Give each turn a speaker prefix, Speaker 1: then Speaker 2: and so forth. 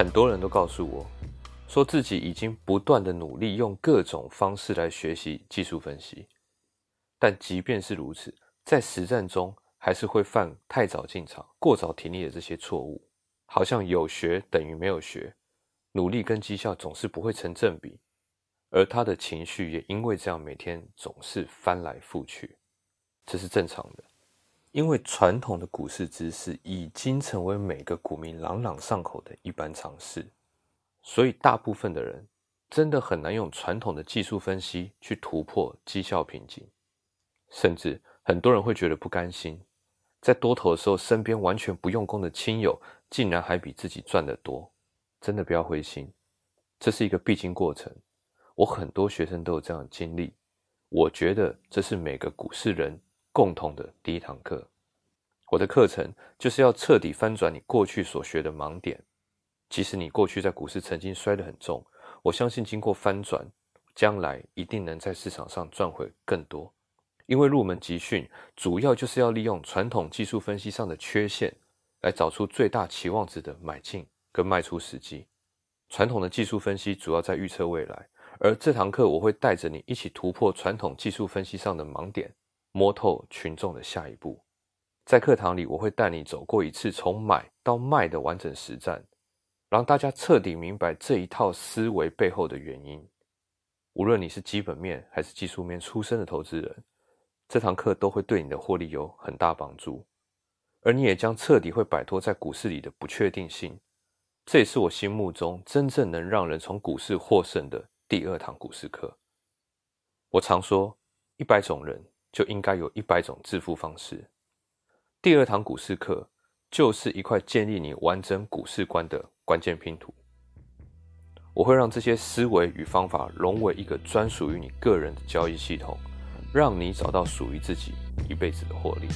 Speaker 1: 很多人都告诉我，说自己已经不断的努力用各种方式来学习技术分析，但即便是如此，在实战中还是会犯太早进场、过早停利的这些错误，好像有学等于没有学，努力跟绩效总是不会成正比，而他的情绪也因为这样每天总是翻来覆去，这是正常的。因为传统的股市知识已经成为每个股民朗朗上口的一般常识，所以大部分的人真的很难用传统的技术分析去突破绩效瓶颈，甚至很多人会觉得不甘心，在多头的时候，身边完全不用功的亲友竟然还比自己赚得多，真的不要灰心，这是一个必经过程。我很多学生都有这样的经历，我觉得这是每个股市人。共同的第一堂课，我的课程就是要彻底翻转你过去所学的盲点。即使你过去在股市曾经摔得很重，我相信经过翻转，将来一定能在市场上赚回更多。因为入门集训主要就是要利用传统技术分析上的缺陷，来找出最大期望值的买进跟卖出时机。传统的技术分析主要在预测未来，而这堂课我会带着你一起突破传统技术分析上的盲点。摸透群众的下一步，在课堂里，我会带你走过一次从买到卖的完整实战，让大家彻底明白这一套思维背后的原因。无论你是基本面还是技术面出身的投资人，这堂课都会对你的获利有很大帮助，而你也将彻底会摆脱在股市里的不确定性。这也是我心目中真正能让人从股市获胜的第二堂股市课。我常说，一百种人。就应该有一百种致富方式。第二堂股市课就是一块建立你完整股市观的关键拼图。我会让这些思维与方法融为一个专属于你个人的交易系统，让你找到属于自己一辈子的获利。